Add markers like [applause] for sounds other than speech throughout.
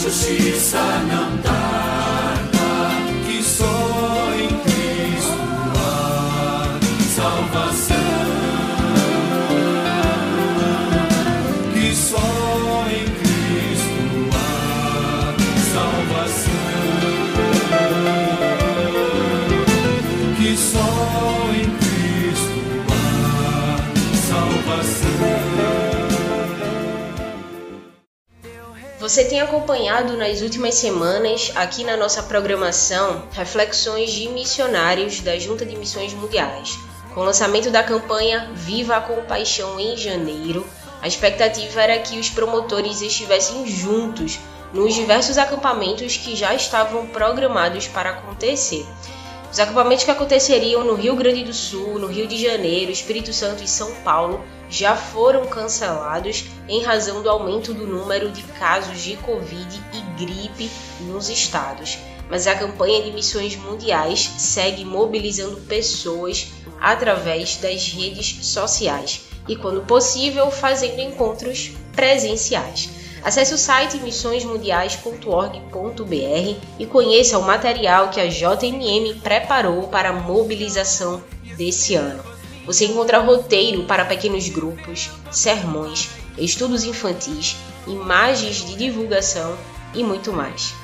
que a justiça não Você tem acompanhado nas últimas semanas, aqui na nossa programação, reflexões de missionários da Junta de Missões Mundiais. Com o lançamento da campanha Viva a Compaixão em janeiro, a expectativa era que os promotores estivessem juntos nos diversos acampamentos que já estavam programados para acontecer. Os acampamentos que aconteceriam no Rio Grande do Sul, no Rio de Janeiro, Espírito Santo e São Paulo já foram cancelados em razão do aumento do número de casos de Covid e gripe nos estados. Mas a campanha de missões mundiais segue mobilizando pessoas através das redes sociais e, quando possível, fazendo encontros presenciais. Acesse o site missõesmundiais.org.br e conheça o material que a JMM preparou para a mobilização desse ano. Você encontra roteiro para pequenos grupos, sermões, estudos infantis, imagens de divulgação e muito mais.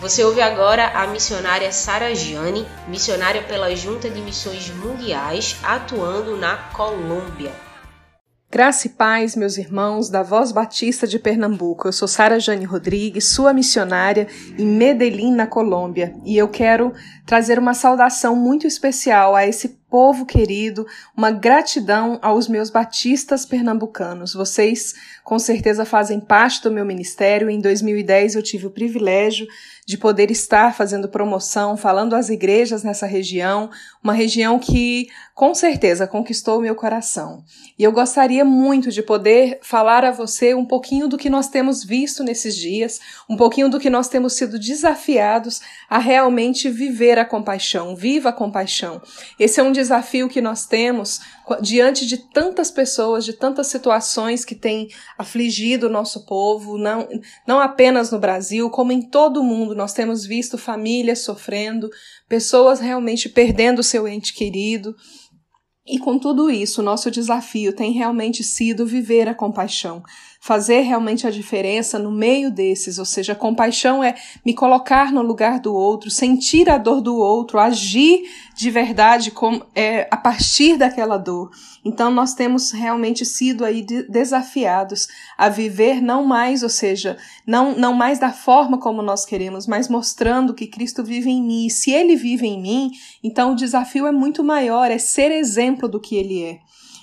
Você ouve agora a missionária Sara Gianni, missionária pela Junta de Missões Mundiais, atuando na Colômbia. Graça e paz, meus irmãos da Voz Batista de Pernambuco. Eu sou Sara Jane Rodrigues, sua missionária em Medellín, na Colômbia, e eu quero trazer uma saudação muito especial a esse povo querido, uma gratidão aos meus batistas pernambucanos. Vocês com certeza fazem parte do meu ministério. Em 2010 eu tive o privilégio de poder estar fazendo promoção, falando às igrejas nessa região, uma região que com certeza conquistou o meu coração. E eu gostaria muito de poder falar a você um pouquinho do que nós temos visto nesses dias, um pouquinho do que nós temos sido desafiados a realmente viver a compaixão. Viva a compaixão. Esse é um desafio que nós temos diante de tantas pessoas, de tantas situações que têm afligido o nosso povo, não, não apenas no Brasil, como em todo o mundo. Nós temos visto famílias sofrendo, pessoas realmente perdendo o seu ente querido. E com tudo isso, nosso desafio tem realmente sido viver a compaixão, fazer realmente a diferença no meio desses, ou seja, compaixão é me colocar no lugar do outro, sentir a dor do outro, agir de verdade com, é, a partir daquela dor. Então nós temos realmente sido aí de, desafiados a viver não mais, ou seja, não, não mais da forma como nós queremos, mas mostrando que Cristo vive em mim. E se Ele vive em mim, então o desafio é muito maior, é ser exemplo do que Ele é.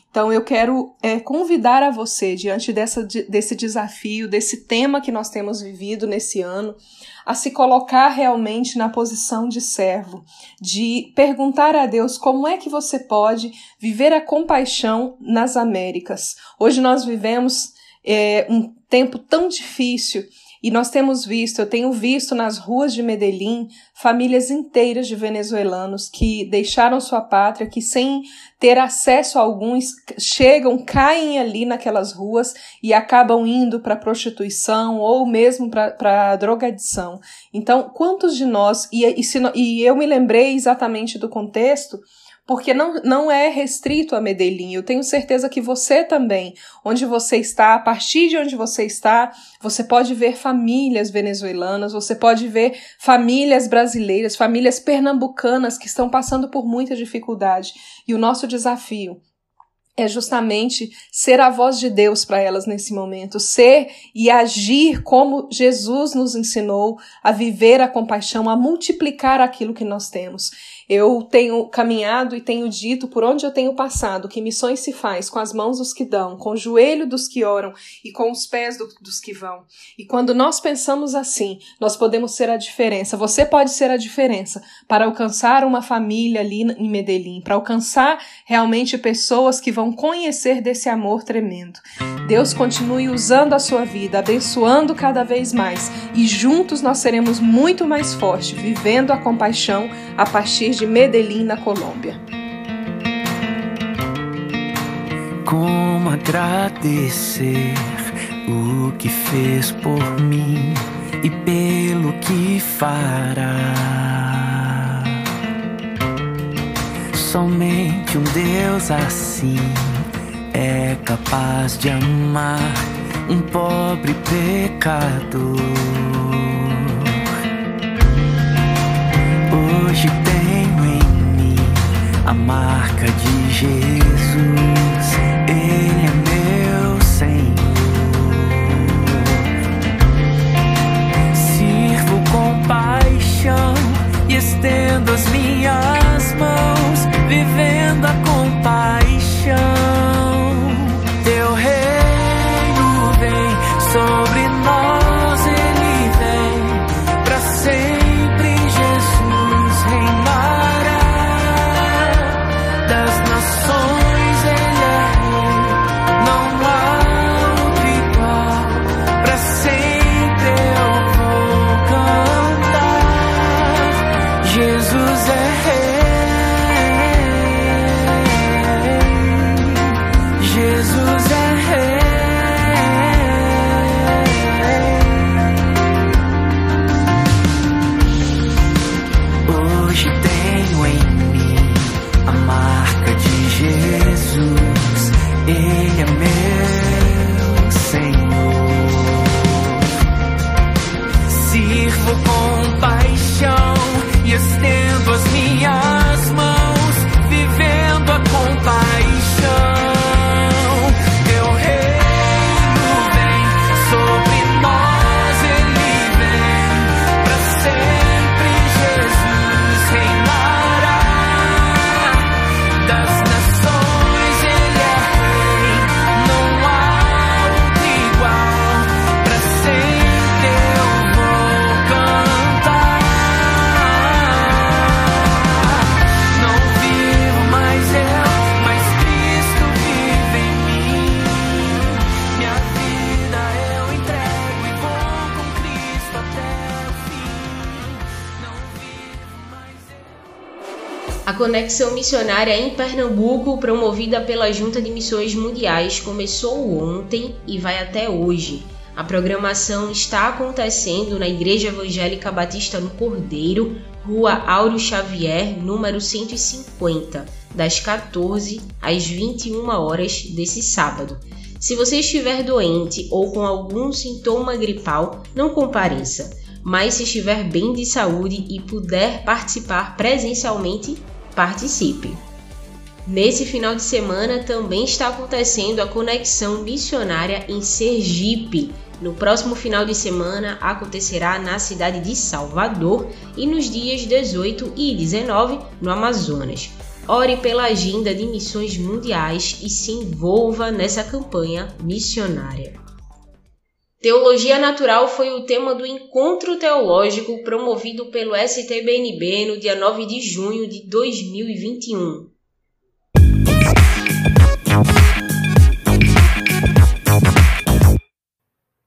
Então, eu quero é, convidar a você, diante dessa, desse desafio, desse tema que nós temos vivido nesse ano, a se colocar realmente na posição de servo, de perguntar a Deus como é que você pode viver a compaixão nas Américas. Hoje nós vivemos é, um tempo tão difícil e nós temos visto, eu tenho visto nas ruas de Medellín, famílias inteiras de venezuelanos que deixaram sua pátria, que sem ter acesso a alguns chegam, caem ali naquelas ruas e acabam indo para prostituição ou mesmo para drogadição. Então, quantos de nós, e, e, se, e eu me lembrei exatamente do contexto, porque não, não é restrito a Medellín. Eu tenho certeza que você também, onde você está, a partir de onde você está, você pode ver famílias venezuelanas, você pode ver famílias brasileiras, famílias pernambucanas que estão passando por muita dificuldade. E o nosso desafio é justamente ser a voz de Deus para elas nesse momento, ser e agir como Jesus nos ensinou a viver a compaixão, a multiplicar aquilo que nós temos. Eu tenho caminhado e tenho dito por onde eu tenho passado que missões se faz com as mãos dos que dão, com o joelho dos que oram e com os pés do, dos que vão. E quando nós pensamos assim, nós podemos ser a diferença. Você pode ser a diferença para alcançar uma família ali em Medellín, para alcançar realmente pessoas que vão conhecer desse amor tremendo. Deus continue usando a sua vida, abençoando cada vez mais e juntos nós seremos muito mais fortes, vivendo a compaixão a partir de Medellín, na Colômbia. Como agradecer o que fez por mim e pelo que fará. Somente um Deus assim é capaz de amar um pobre pecador. Hoje a marca de Jesus. Ele é meu Senhor. Sirvo com paixão e estendo as minhas mãos, vivendo a compaixão. Conexão missionária em Pernambuco, promovida pela Junta de Missões Mundiais, começou ontem e vai até hoje. A programação está acontecendo na Igreja Evangélica Batista no Cordeiro, Rua Áureo Xavier, número 150, das 14 às 21 horas desse sábado. Se você estiver doente ou com algum sintoma gripal, não compareça. Mas se estiver bem de saúde e puder participar presencialmente, participe. Nesse final de semana também está acontecendo a conexão missionária em Sergipe. No próximo final de semana acontecerá na cidade de Salvador e nos dias 18 e 19 no Amazonas. Ore pela agenda de missões mundiais e se envolva nessa campanha missionária. Teologia Natural foi o tema do encontro teológico promovido pelo STBNB no dia 9 de junho de 2021.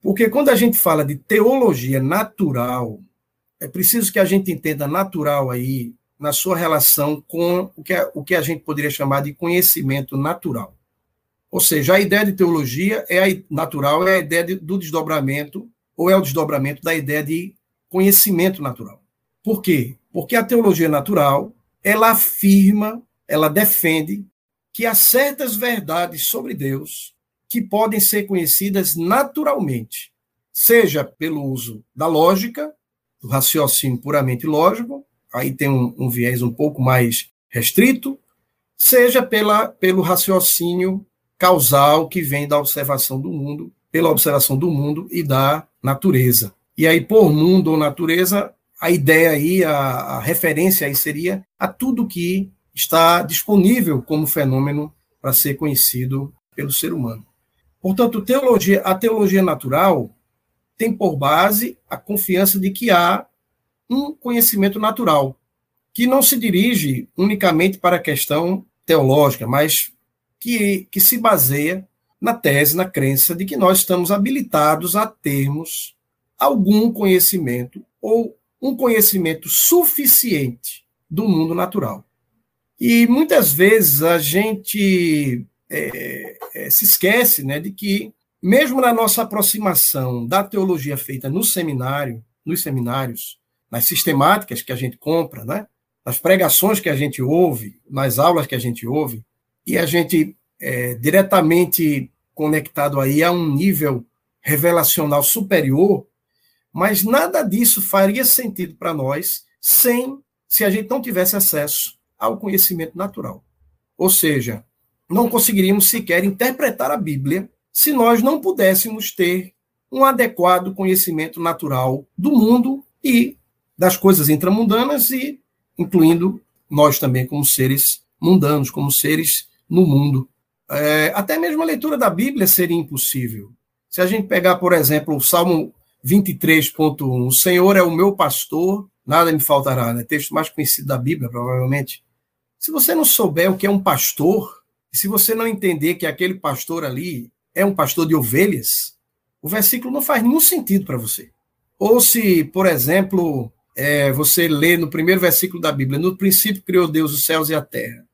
Porque quando a gente fala de teologia natural, é preciso que a gente entenda natural aí na sua relação com o que, o que a gente poderia chamar de conhecimento natural. Ou seja, a ideia de teologia é a natural, é a ideia de, do desdobramento, ou é o desdobramento da ideia de conhecimento natural. Por quê? Porque a teologia natural, ela afirma, ela defende que há certas verdades sobre Deus que podem ser conhecidas naturalmente, seja pelo uso da lógica, do raciocínio puramente lógico, aí tem um, um viés um pouco mais restrito, seja pela, pelo raciocínio causal que vem da observação do mundo, pela observação do mundo e da natureza. E aí, por mundo ou natureza, a ideia aí, a, a referência aí seria a tudo que está disponível como fenômeno para ser conhecido pelo ser humano. Portanto, teologia, a teologia natural tem por base a confiança de que há um conhecimento natural, que não se dirige unicamente para a questão teológica, mas que, que se baseia na tese, na crença de que nós estamos habilitados a termos algum conhecimento ou um conhecimento suficiente do mundo natural. E muitas vezes a gente é, é, se esquece né, de que, mesmo na nossa aproximação da teologia feita no seminário, nos seminários, nas sistemáticas que a gente compra, né, nas pregações que a gente ouve, nas aulas que a gente ouve, e a gente é, diretamente conectado aí a um nível revelacional superior, mas nada disso faria sentido para nós sem se a gente não tivesse acesso ao conhecimento natural. Ou seja, não conseguiríamos sequer interpretar a Bíblia se nós não pudéssemos ter um adequado conhecimento natural do mundo e das coisas intramundanas e incluindo nós também como seres mundanos, como seres no mundo. É, até mesmo a leitura da Bíblia seria impossível. Se a gente pegar, por exemplo, o Salmo 23.1, o Senhor é o meu pastor, nada me faltará, né? texto mais conhecido da Bíblia, provavelmente. Se você não souber o que é um pastor, se você não entender que aquele pastor ali é um pastor de ovelhas, o versículo não faz nenhum sentido para você. Ou se, por exemplo, é, você lê no primeiro versículo da Bíblia, no princípio criou Deus os céus e a terra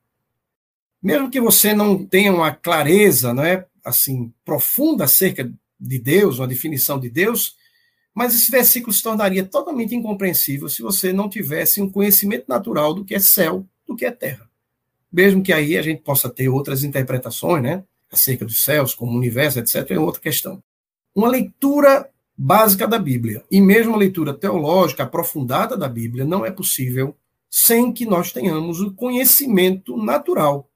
mesmo que você não tenha uma clareza, não é, assim, profunda acerca de Deus, uma definição de Deus, mas esse versículo se tornaria totalmente incompreensível se você não tivesse um conhecimento natural do que é céu, do que é terra. Mesmo que aí a gente possa ter outras interpretações, né, acerca dos céus, como universo, etc., é outra questão. Uma leitura básica da Bíblia e mesmo uma leitura teológica aprofundada da Bíblia não é possível sem que nós tenhamos o conhecimento natural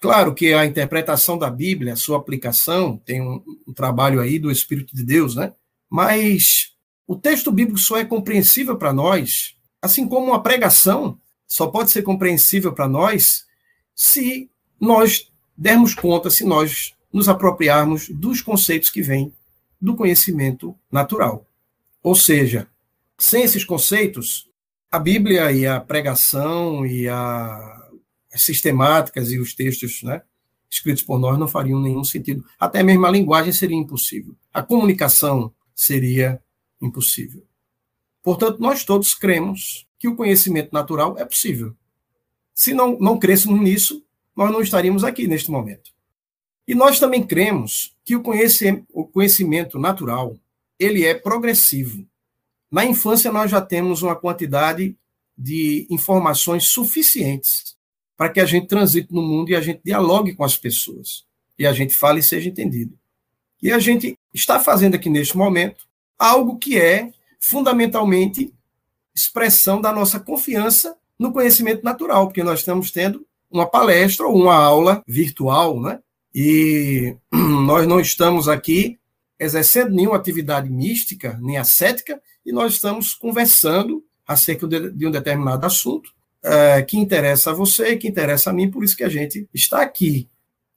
Claro que a interpretação da Bíblia, a sua aplicação, tem um, um trabalho aí do Espírito de Deus, né? Mas o texto bíblico só é compreensível para nós, assim como uma pregação só pode ser compreensível para nós se nós dermos conta, se nós nos apropriarmos dos conceitos que vêm do conhecimento natural. Ou seja, sem esses conceitos, a Bíblia e a pregação e a sistemáticas e os textos né, escritos por nós não fariam nenhum sentido. Até mesmo a linguagem seria impossível. A comunicação seria impossível. Portanto, nós todos cremos que o conhecimento natural é possível. Se não, não crescemos nisso, nós não estaríamos aqui neste momento. E nós também cremos que o conhecimento, o conhecimento natural ele é progressivo. Na infância, nós já temos uma quantidade de informações suficientes para que a gente transite no mundo e a gente dialogue com as pessoas. E a gente fale e seja entendido. E a gente está fazendo aqui neste momento algo que é fundamentalmente expressão da nossa confiança no conhecimento natural, porque nós estamos tendo uma palestra ou uma aula virtual, né? E [clears throat] nós não estamos aqui exercendo nenhuma atividade mística, nem ascética, e nós estamos conversando acerca de um determinado assunto é, que interessa a você, que interessa a mim, por isso que a gente está aqui.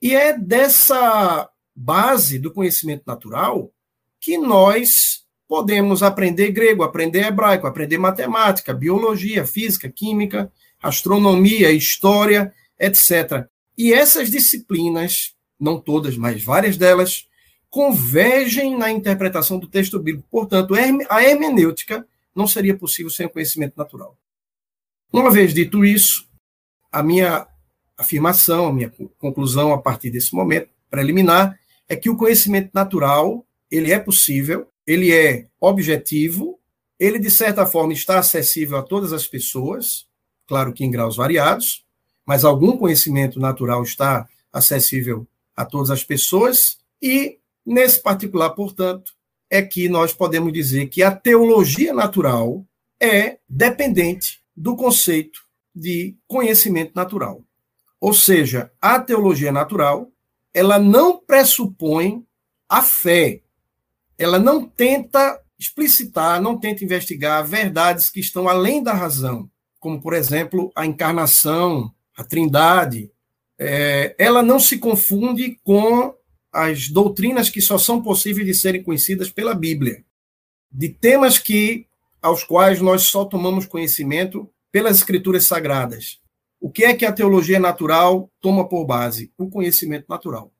E é dessa base do conhecimento natural que nós podemos aprender grego, aprender hebraico, aprender matemática, biologia, física, química, astronomia, história, etc. E essas disciplinas, não todas, mas várias delas, convergem na interpretação do texto bíblico. Portanto, a hermenêutica não seria possível sem o conhecimento natural. Uma vez dito isso, a minha afirmação, a minha conclusão a partir desse momento preliminar é que o conhecimento natural, ele é possível ele é objetivo, ele, de certa forma, está acessível a todas as pessoas, claro que em graus variados, mas algum conhecimento natural está acessível a todas as pessoas, e, nesse particular, portanto, é que nós podemos dizer que a teologia natural é dependente do conceito de conhecimento natural. Ou seja, a teologia natural, ela não pressupõe a fé, ela não tenta explicitar, não tenta investigar verdades que estão além da razão, como, por exemplo, a encarnação, a trindade. É, ela não se confunde com as doutrinas que só são possíveis de serem conhecidas pela Bíblia, de temas que aos quais nós só tomamos conhecimento pelas escrituras sagradas. O que é que a teologia natural toma por base? O conhecimento natural.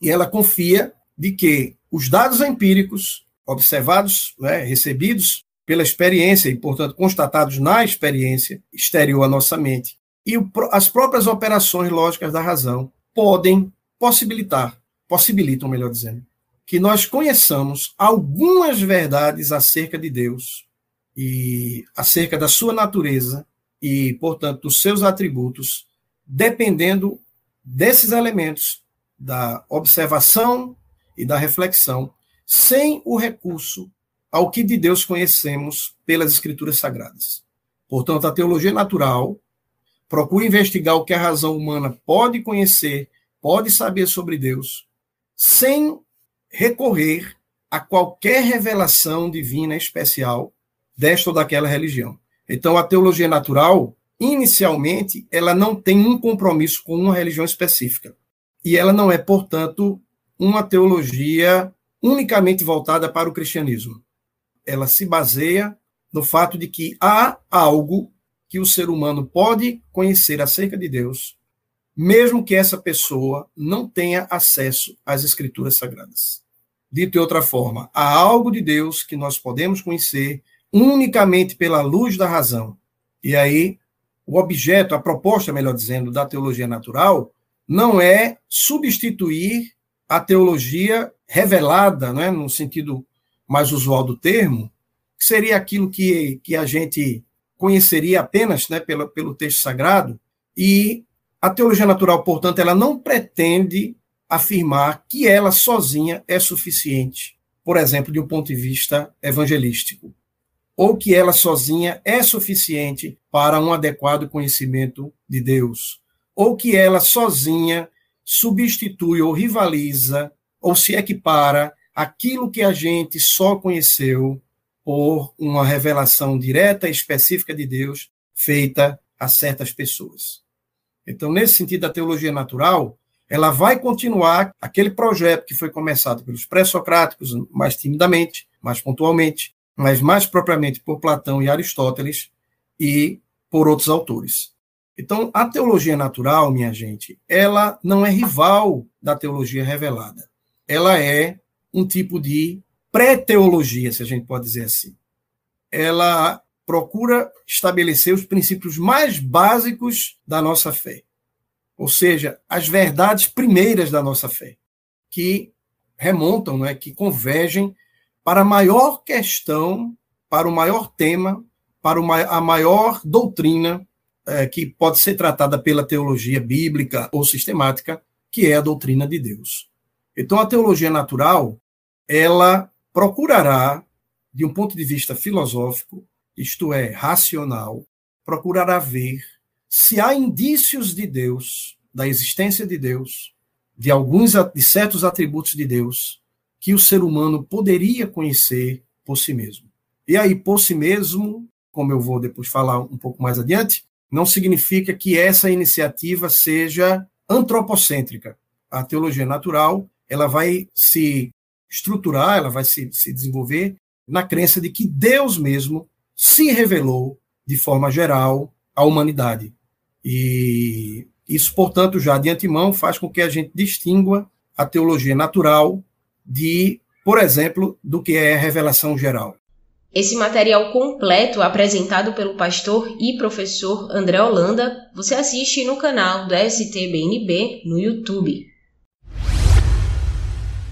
E ela confia de que os dados empíricos observados, né, recebidos pela experiência e, portanto, constatados na experiência exterior à nossa mente, e as próprias operações lógicas da razão podem possibilitar, possibilitam, melhor dizendo, que nós conheçamos algumas verdades acerca de Deus e acerca da sua natureza e, portanto, dos seus atributos, dependendo desses elementos da observação e da reflexão, sem o recurso ao que de Deus conhecemos pelas Escrituras Sagradas. Portanto, a teologia natural procura investigar o que a razão humana pode conhecer, pode saber sobre Deus, sem recorrer a qualquer revelação divina especial desta ou daquela religião. Então, a teologia natural, inicialmente, ela não tem um compromisso com uma religião específica. E ela não é, portanto, uma teologia unicamente voltada para o cristianismo. Ela se baseia no fato de que há algo que o ser humano pode conhecer acerca de Deus, mesmo que essa pessoa não tenha acesso às escrituras sagradas. Dito de outra forma, há algo de Deus que nós podemos conhecer unicamente pela luz da razão. E aí, o objeto, a proposta, melhor dizendo, da teologia natural, não é substituir a teologia revelada, né, no sentido mais usual do termo, que seria aquilo que, que a gente conheceria apenas né, pelo, pelo texto sagrado, e a teologia natural, portanto, ela não pretende afirmar que ela sozinha é suficiente, por exemplo, de um ponto de vista evangelístico, ou que ela sozinha é suficiente para um adequado conhecimento de Deus, ou que ela sozinha substitui ou rivaliza ou se equipara aquilo que a gente só conheceu por uma revelação direta e específica de Deus feita a certas pessoas. Então, nesse sentido, a teologia natural, ela vai continuar aquele projeto que foi começado pelos pré-socráticos, mais timidamente, mais pontualmente, mas mais propriamente por Platão e Aristóteles e por outros autores. Então, a teologia natural, minha gente, ela não é rival da teologia revelada. Ela é um tipo de pré-teologia, se a gente pode dizer assim. Ela procura estabelecer os princípios mais básicos da nossa fé. Ou seja, as verdades primeiras da nossa fé, que remontam, né, que convergem para a maior questão, para o maior tema, para a maior doutrina é, que pode ser tratada pela teologia bíblica ou sistemática, que é a doutrina de Deus. Então, a teologia natural, ela procurará, de um ponto de vista filosófico, isto é, racional, procurará ver se há indícios de Deus, da existência de Deus, de alguns de certos atributos de Deus que o ser humano poderia conhecer por si mesmo. E aí, por si mesmo, como eu vou depois falar um pouco mais adiante, não significa que essa iniciativa seja antropocêntrica. A teologia natural, ela vai se estruturar, ela vai se, se desenvolver na crença de que Deus mesmo se revelou de forma geral à humanidade. E isso, portanto, já de antemão faz com que a gente distingua a teologia natural de, por exemplo, do que é a revelação geral. Esse material completo apresentado pelo pastor e professor André Holanda, você assiste no canal do STBNB no YouTube.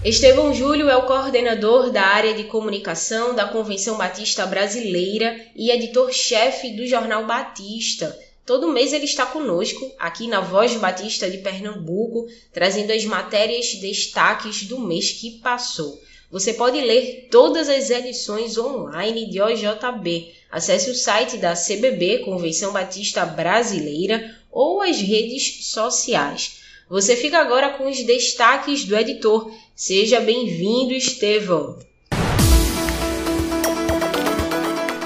Estevão Júlio é o coordenador da área de comunicação da Convenção Batista Brasileira e editor-chefe do Jornal Batista. Todo mês ele está conosco, aqui na Voz Batista de Pernambuco, trazendo as matérias destaques do mês que passou. Você pode ler todas as edições online de OJB. Acesse o site da CBB, Convenção Batista Brasileira, ou as redes sociais. Você fica agora com os destaques do editor. Seja bem-vindo, Estevão.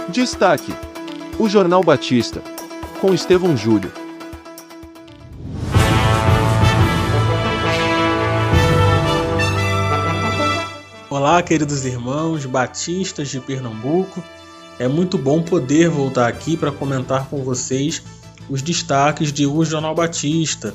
Destaque: O Jornal Batista, com Estevão Júlio. Olá, queridos irmãos batistas de Pernambuco. É muito bom poder voltar aqui para comentar com vocês os destaques de O Jornal Batista,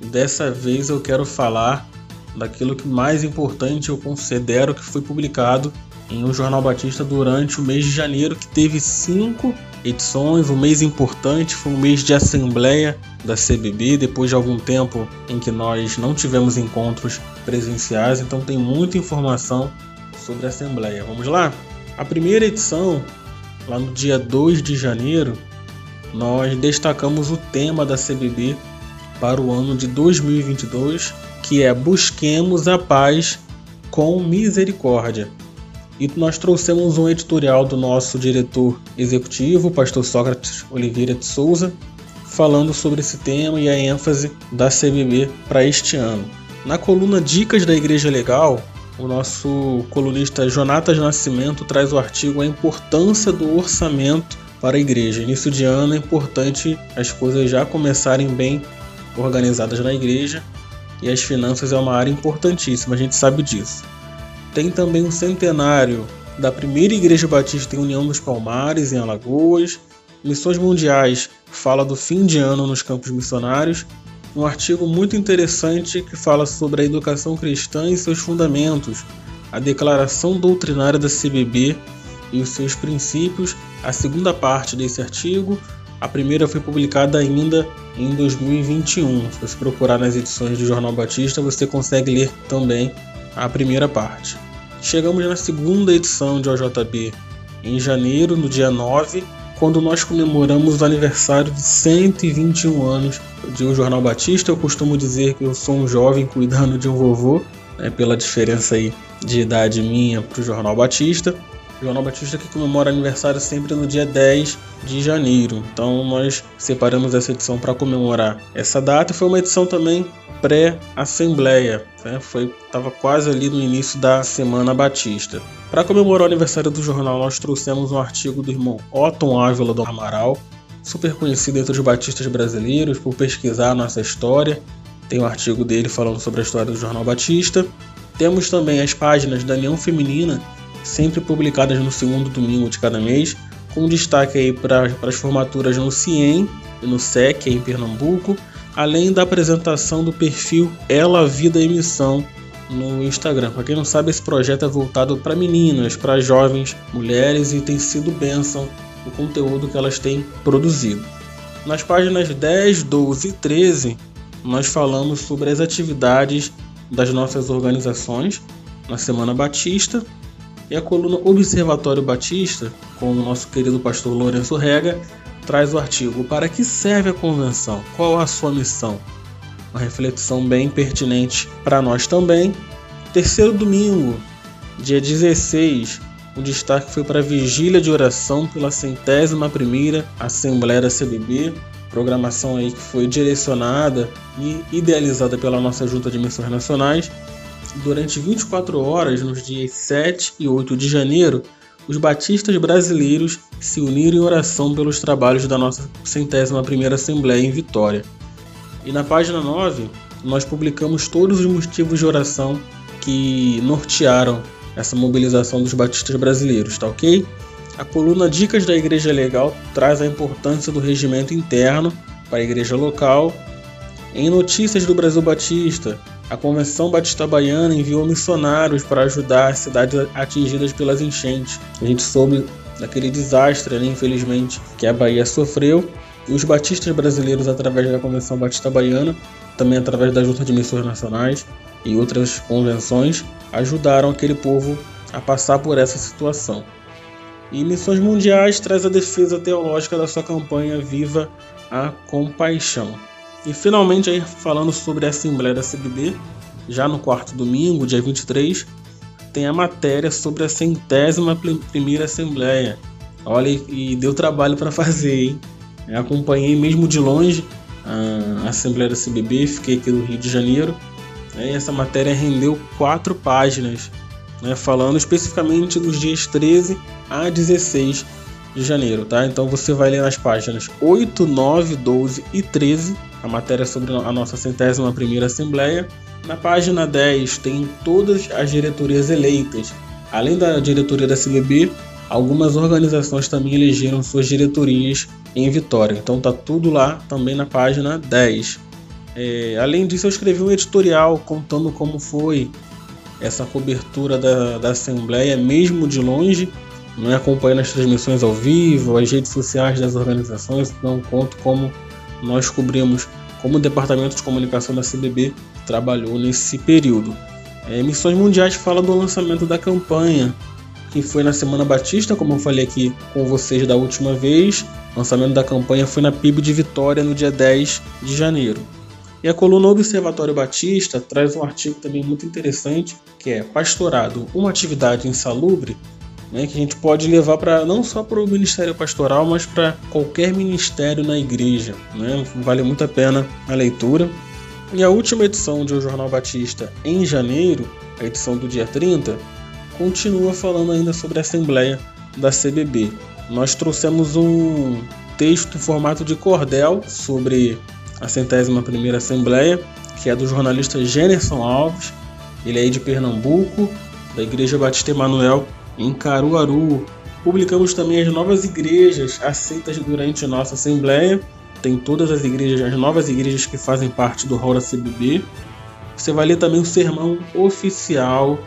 Dessa vez eu quero falar daquilo que mais importante eu considero que foi publicado em O Jornal Batista durante o mês de janeiro, que teve cinco edições. Um mês importante, foi um mês de assembleia da CBB, depois de algum tempo em que nós não tivemos encontros presenciais, então tem muita informação sobre a assembleia. Vamos lá? A primeira edição, lá no dia 2 de janeiro, nós destacamos o tema da CBB para o ano de 2022, que é Busquemos a Paz com Misericórdia. E nós trouxemos um editorial do nosso diretor executivo, pastor Sócrates Oliveira de Souza, falando sobre esse tema e a ênfase da CBB para este ano. Na coluna Dicas da Igreja Legal, o nosso colunista Jonatas Nascimento traz o artigo A Importância do Orçamento para a Igreja. Início de ano é importante as coisas já começarem bem organizadas na igreja e as finanças é uma área importantíssima, a gente sabe disso. Tem também o centenário da primeira Igreja Batista em União dos Palmares, em Alagoas. Missões Mundiais fala do fim de ano nos campos missionários. Um artigo muito interessante que fala sobre a educação cristã e seus fundamentos, a declaração doutrinária da CBB e os seus princípios. A segunda parte desse artigo a primeira foi publicada ainda em 2021. Se você procurar nas edições do Jornal Batista, você consegue ler também a primeira parte. Chegamos na segunda edição de OJB em janeiro, no dia 9, quando nós comemoramos o aniversário de 121 anos de O Jornal Batista. Eu costumo dizer que eu sou um jovem cuidando de um vovô, né, pela diferença aí de idade minha para o Jornal Batista. Jornal Batista que comemora aniversário sempre no dia 10 de janeiro. Então nós separamos essa edição para comemorar essa data. Foi uma edição também pré-assembleia, né? foi estava quase ali no início da Semana Batista. Para comemorar o aniversário do jornal, nós trouxemos um artigo do irmão Otton Ávila do Amaral, super conhecido entre os batistas brasileiros por pesquisar a nossa história. Tem um artigo dele falando sobre a história do Jornal Batista. Temos também as páginas da União Feminina sempre publicadas no segundo domingo de cada mês, com destaque aí para as formaturas no CIEM e no SEC em Pernambuco, além da apresentação do perfil Ela Vida e Missão no Instagram. Para quem não sabe, esse projeto é voltado para meninas, para jovens mulheres e tem sido bênção o conteúdo que elas têm produzido. Nas páginas 10, 12 e 13, nós falamos sobre as atividades das nossas organizações na Semana Batista e a coluna Observatório Batista, com o nosso querido pastor Lourenço Rega, traz o artigo Para que serve a convenção? Qual a sua missão? Uma reflexão bem pertinente para nós também. Terceiro domingo, dia 16, o destaque foi para a vigília de oração pela centésima primeira Assembleia da CBB, programação aí que foi direcionada e idealizada pela nossa Junta de Missões Nacionais. Durante 24 horas, nos dias 7 e 8 de janeiro, os batistas brasileiros se uniram em oração pelos trabalhos da nossa centésima primeira Assembleia em Vitória. E na página 9, nós publicamos todos os motivos de oração que nortearam essa mobilização dos batistas brasileiros, tá ok? A coluna Dicas da Igreja Legal traz a importância do regimento interno para a igreja local. Em Notícias do Brasil Batista, a Convenção Batista Baiana enviou missionários para ajudar as cidades atingidas pelas enchentes. A gente soube daquele desastre, né, infelizmente, que a Bahia sofreu. E os batistas brasileiros, através da Convenção Batista Baiana, também através da Junta de Missões Nacionais e outras convenções, ajudaram aquele povo a passar por essa situação. E Missões Mundiais traz a defesa teológica da sua campanha Viva a Compaixão. E finalmente, aí, falando sobre a Assembleia da CBB, já no quarto domingo, dia 23, tem a matéria sobre a centésima primeira Assembleia. Olha, e deu trabalho para fazer, hein? Eu acompanhei mesmo de longe a Assembleia da CBB, fiquei aqui no Rio de Janeiro. E essa matéria rendeu quatro páginas né, falando especificamente dos dias 13 a 16 de janeiro, tá? Então você vai ler nas páginas 8, 9, 12 e 13 a matéria sobre a nossa centésima primeira assembleia. Na página 10 tem todas as diretorias eleitas. Além da diretoria da CBB, algumas organizações também elegeram suas diretorias em Vitória. Então tá tudo lá também na página 10. É, além disso, eu escrevi um editorial contando como foi essa cobertura da, da Assembleia, mesmo de longe, não é acompanhando as transmissões ao vivo, as redes sociais das organizações, não conto como nós cobrimos, como o Departamento de Comunicação da CBB trabalhou nesse período. É, Missões Mundiais fala do lançamento da campanha, que foi na Semana Batista, como eu falei aqui com vocês da última vez. O lançamento da campanha foi na PIB de Vitória no dia 10 de janeiro. E a coluna Observatório Batista traz um artigo também muito interessante, que é Pastorado, uma atividade insalubre, né, que a gente pode levar para não só para o ministério pastoral, mas para qualquer ministério na igreja. Né? Vale muito a pena a leitura. E a última edição de O Jornal Batista, em janeiro, a edição do dia 30, continua falando ainda sobre a Assembleia da CBB. Nós trouxemos um texto em formato de cordel sobre a centésima primeira Assembleia, que é do jornalista Generson Alves. Ele é de Pernambuco, da Igreja Batista Emanuel, em Caruaru. Publicamos também as novas igrejas aceitas durante a nossa Assembleia. Tem todas as igrejas, as novas igrejas que fazem parte do rol da CBB. Você vai ler também o sermão oficial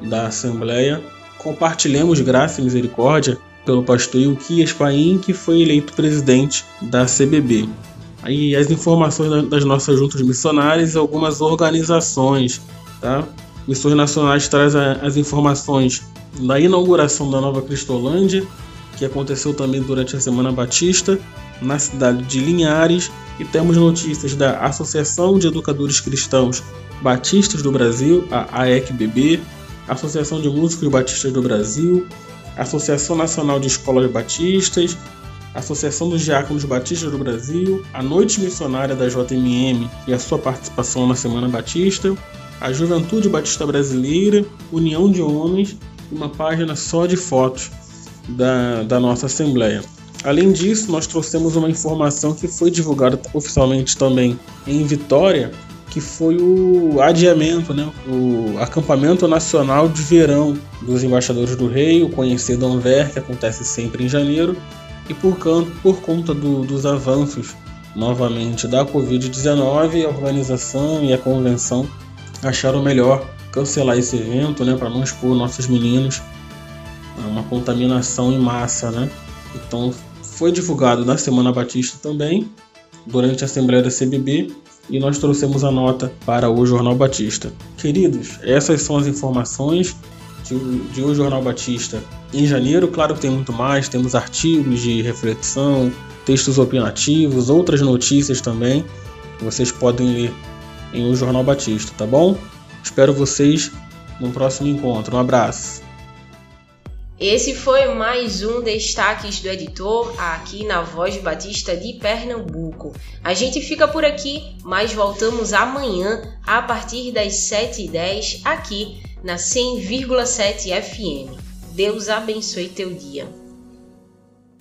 da Assembleia. Compartilhemos graça e misericórdia pelo pastor Ilquias Paim, que foi eleito presidente da CBB aí as informações das nossas juntas missionárias e algumas organizações, tá? Missões Nacionais traz as informações da inauguração da nova Cristolândia, que aconteceu também durante a Semana Batista, na cidade de Linhares, e temos notícias da Associação de Educadores Cristãos Batistas do Brasil, a AECBB, Associação de Músicos Batistas do Brasil, Associação Nacional de Escolas Batistas, Associação dos Diáconos Batistas do Brasil, a Noite Missionária da JMM e a sua participação na Semana Batista, a Juventude Batista Brasileira, União de Homens uma página só de fotos da, da nossa Assembleia. Além disso, nós trouxemos uma informação que foi divulgada oficialmente também em Vitória, que foi o adiamento, né, o acampamento nacional de verão dos embaixadores do rei, o conhecido Anver, que acontece sempre em janeiro, e por, por conta do, dos avanços novamente da Covid-19, a organização e a convenção acharam melhor cancelar esse evento, né, para não expor nossos meninos a uma contaminação em massa, né? Então, foi divulgado na Semana Batista também, durante a Assembleia da CBB, e nós trouxemos a nota para o Jornal Batista. Queridos, essas são as informações de, de O Jornal Batista em janeiro. Claro que tem muito mais, temos artigos de reflexão, textos opinativos, outras notícias também. Vocês podem ler em O Jornal Batista, tá bom? Espero vocês no próximo encontro. Um abraço. Esse foi mais um Destaques do Editor aqui na Voz Batista de Pernambuco. A gente fica por aqui, mas voltamos amanhã a partir das 7h10 aqui na 100,7 FM. Deus abençoe teu dia.